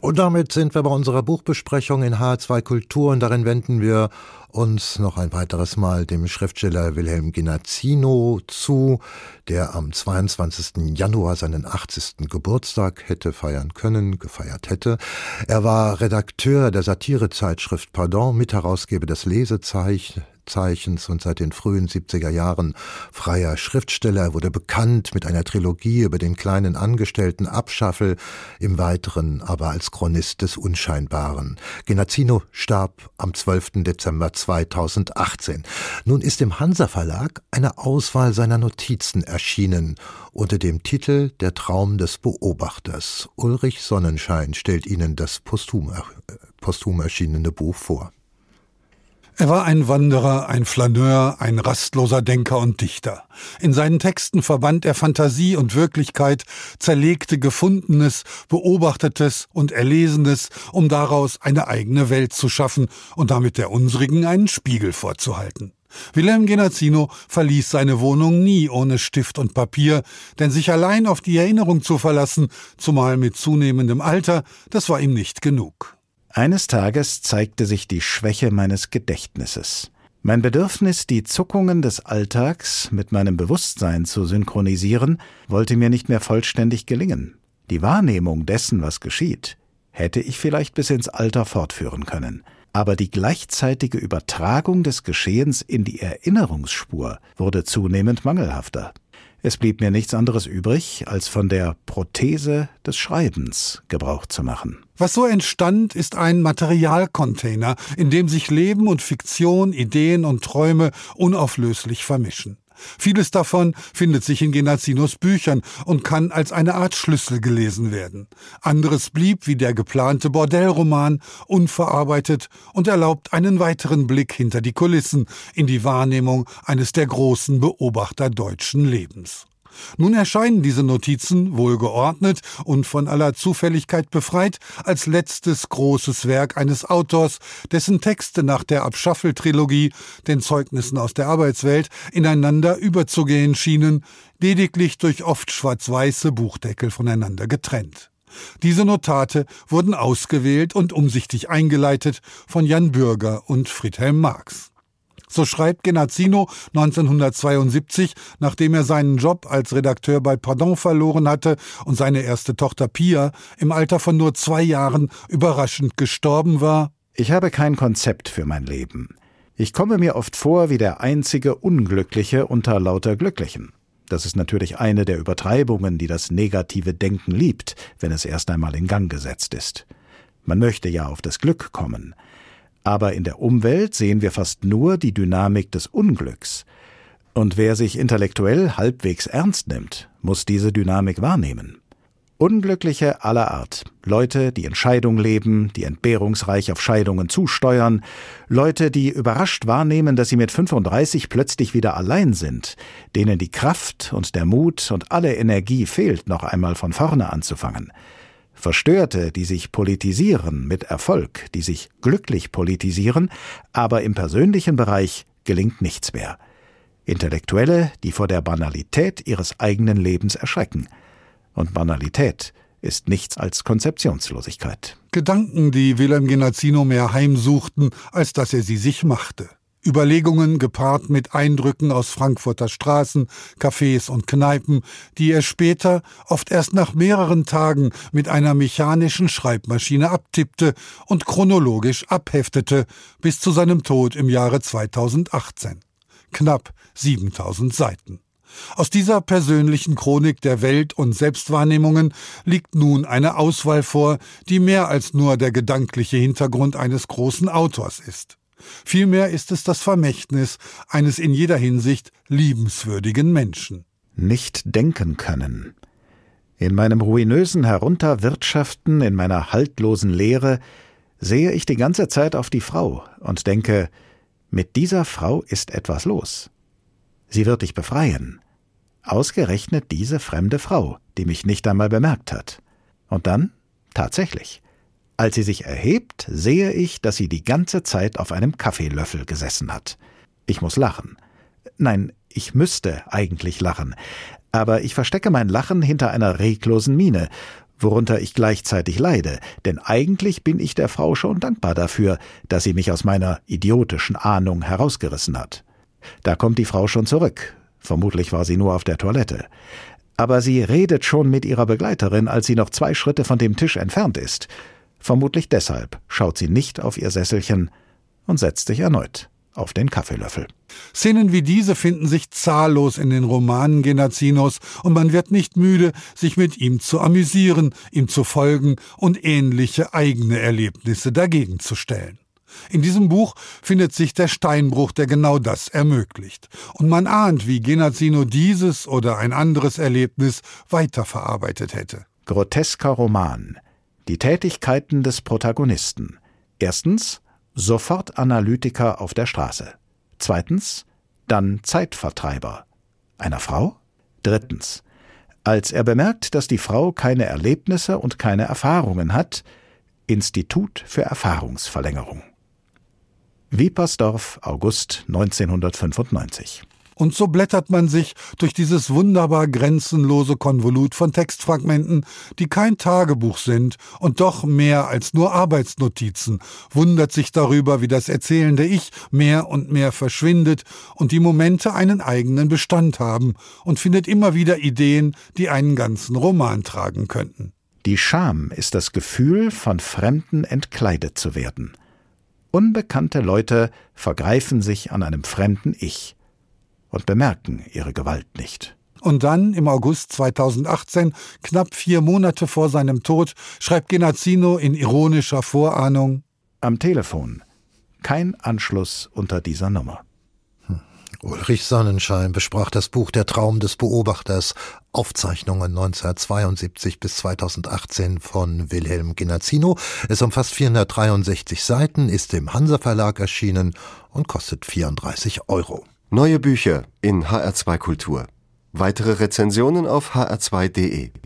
Und damit sind wir bei unserer Buchbesprechung in H2 Kultur und darin wenden wir uns noch ein weiteres Mal dem Schriftsteller Wilhelm Genazzino zu, der am 22. Januar seinen 80. Geburtstag hätte feiern können, gefeiert hätte. Er war Redakteur der Satirezeitschrift Pardon, Mitherausgeber des Lesezeichen, Zeichens und seit den frühen 70er Jahren freier Schriftsteller. Er wurde bekannt mit einer Trilogie über den kleinen Angestellten Abschaffel, im Weiteren aber als Chronist des Unscheinbaren. Genazzino starb am 12. Dezember 2018. Nun ist im Hansa Verlag eine Auswahl seiner Notizen erschienen unter dem Titel Der Traum des Beobachters. Ulrich Sonnenschein stellt Ihnen das posthum, äh, posthum erschienene Buch vor. Er war ein Wanderer, ein Flaneur, ein rastloser Denker und Dichter. In seinen Texten verband er Fantasie und Wirklichkeit, zerlegte Gefundenes, Beobachtetes und Erlesenes, um daraus eine eigene Welt zu schaffen und damit der unsrigen einen Spiegel vorzuhalten. Wilhelm Genazzino verließ seine Wohnung nie ohne Stift und Papier, denn sich allein auf die Erinnerung zu verlassen, zumal mit zunehmendem Alter, das war ihm nicht genug. Eines Tages zeigte sich die Schwäche meines Gedächtnisses. Mein Bedürfnis, die Zuckungen des Alltags mit meinem Bewusstsein zu synchronisieren, wollte mir nicht mehr vollständig gelingen. Die Wahrnehmung dessen, was geschieht, hätte ich vielleicht bis ins Alter fortführen können. Aber die gleichzeitige Übertragung des Geschehens in die Erinnerungsspur wurde zunehmend mangelhafter. Es blieb mir nichts anderes übrig, als von der Prothese des Schreibens Gebrauch zu machen. Was so entstand, ist ein Materialcontainer, in dem sich Leben und Fiktion, Ideen und Träume unauflöslich vermischen. Vieles davon findet sich in Genazzinos Büchern und kann als eine Art Schlüssel gelesen werden. Anderes blieb, wie der geplante Bordellroman, unverarbeitet und erlaubt einen weiteren Blick hinter die Kulissen in die Wahrnehmung eines der großen Beobachter deutschen Lebens. Nun erscheinen diese Notizen, wohlgeordnet und von aller Zufälligkeit befreit, als letztes großes Werk eines Autors, dessen Texte nach der Abschaffel-Trilogie, den Zeugnissen aus der Arbeitswelt, ineinander überzugehen schienen, lediglich durch oft schwarz-weiße Buchdeckel voneinander getrennt. Diese Notate wurden ausgewählt und umsichtig eingeleitet von Jan Bürger und Friedhelm Marx. So schreibt Genazzino 1972, nachdem er seinen Job als Redakteur bei Pardon verloren hatte und seine erste Tochter Pia im Alter von nur zwei Jahren überraschend gestorben war. Ich habe kein Konzept für mein Leben. Ich komme mir oft vor wie der einzige Unglückliche unter lauter Glücklichen. Das ist natürlich eine der Übertreibungen, die das negative Denken liebt, wenn es erst einmal in Gang gesetzt ist. Man möchte ja auf das Glück kommen. Aber in der Umwelt sehen wir fast nur die Dynamik des Unglücks. Und wer sich intellektuell halbwegs ernst nimmt, muss diese Dynamik wahrnehmen. Unglückliche aller Art, Leute, die in Scheidung leben, die entbehrungsreich auf Scheidungen zusteuern, Leute, die überrascht wahrnehmen, dass sie mit 35 plötzlich wieder allein sind, denen die Kraft und der Mut und alle Energie fehlt, noch einmal von vorne anzufangen, Verstörte, die sich politisieren mit Erfolg, die sich glücklich politisieren, aber im persönlichen Bereich gelingt nichts mehr. Intellektuelle, die vor der Banalität ihres eigenen Lebens erschrecken. Und Banalität ist nichts als Konzeptionslosigkeit. Gedanken, die Wilhelm Genazzino mehr heimsuchten, als dass er sie sich machte. Überlegungen gepaart mit Eindrücken aus Frankfurter Straßen, Cafés und Kneipen, die er später, oft erst nach mehreren Tagen, mit einer mechanischen Schreibmaschine abtippte und chronologisch abheftete, bis zu seinem Tod im Jahre 2018. Knapp 7000 Seiten. Aus dieser persönlichen Chronik der Welt und Selbstwahrnehmungen liegt nun eine Auswahl vor, die mehr als nur der gedankliche Hintergrund eines großen Autors ist. Vielmehr ist es das Vermächtnis eines in jeder Hinsicht liebenswürdigen Menschen. Nicht denken können. In meinem ruinösen Herunterwirtschaften, in meiner haltlosen Lehre, sehe ich die ganze Zeit auf die Frau und denke, mit dieser Frau ist etwas los. Sie wird dich befreien. Ausgerechnet diese fremde Frau, die mich nicht einmal bemerkt hat. Und dann, tatsächlich, als sie sich erhebt, sehe ich, dass sie die ganze Zeit auf einem Kaffeelöffel gesessen hat. Ich muss lachen. Nein, ich müsste eigentlich lachen. Aber ich verstecke mein Lachen hinter einer reglosen Miene. worunter ich gleichzeitig leide, denn eigentlich bin ich der Frau schon dankbar dafür, dass sie mich aus meiner idiotischen Ahnung herausgerissen hat. Da kommt die Frau schon zurück. Vermutlich war sie nur auf der Toilette. Aber sie redet schon mit ihrer Begleiterin, als sie noch zwei Schritte von dem Tisch entfernt ist. Vermutlich deshalb schaut sie nicht auf ihr Sesselchen und setzt sich erneut auf den Kaffeelöffel. Szenen wie diese finden sich zahllos in den Romanen Genazinos und man wird nicht müde, sich mit ihm zu amüsieren, ihm zu folgen und ähnliche eigene Erlebnisse dagegen zu stellen. In diesem Buch findet sich der Steinbruch, der genau das ermöglicht. Und man ahnt, wie Genazzino dieses oder ein anderes Erlebnis weiterverarbeitet hätte. Grotesker Roman. Die Tätigkeiten des Protagonisten. Erstens sofort Analytiker auf der Straße. Zweitens dann Zeitvertreiber. Einer Frau? Drittens als er bemerkt, dass die Frau keine Erlebnisse und keine Erfahrungen hat, Institut für Erfahrungsverlängerung. Wiepersdorf, August 1995. Und so blättert man sich durch dieses wunderbar grenzenlose Konvolut von Textfragmenten, die kein Tagebuch sind und doch mehr als nur Arbeitsnotizen, wundert sich darüber, wie das erzählende Ich mehr und mehr verschwindet und die Momente einen eigenen Bestand haben und findet immer wieder Ideen, die einen ganzen Roman tragen könnten. Die Scham ist das Gefühl, von Fremden entkleidet zu werden. Unbekannte Leute vergreifen sich an einem fremden Ich und bemerken ihre Gewalt nicht. Und dann, im August 2018, knapp vier Monate vor seinem Tod, schreibt Genazzino in ironischer Vorahnung Am Telefon. Kein Anschluss unter dieser Nummer. Ulrich Sonnenschein besprach das Buch Der Traum des Beobachters, Aufzeichnungen 1972 bis 2018 von Wilhelm Genazzino. Es umfasst 463 Seiten, ist im Hansa Verlag erschienen und kostet 34 Euro. Neue Bücher in HR2 Kultur. Weitere Rezensionen auf hr2.de.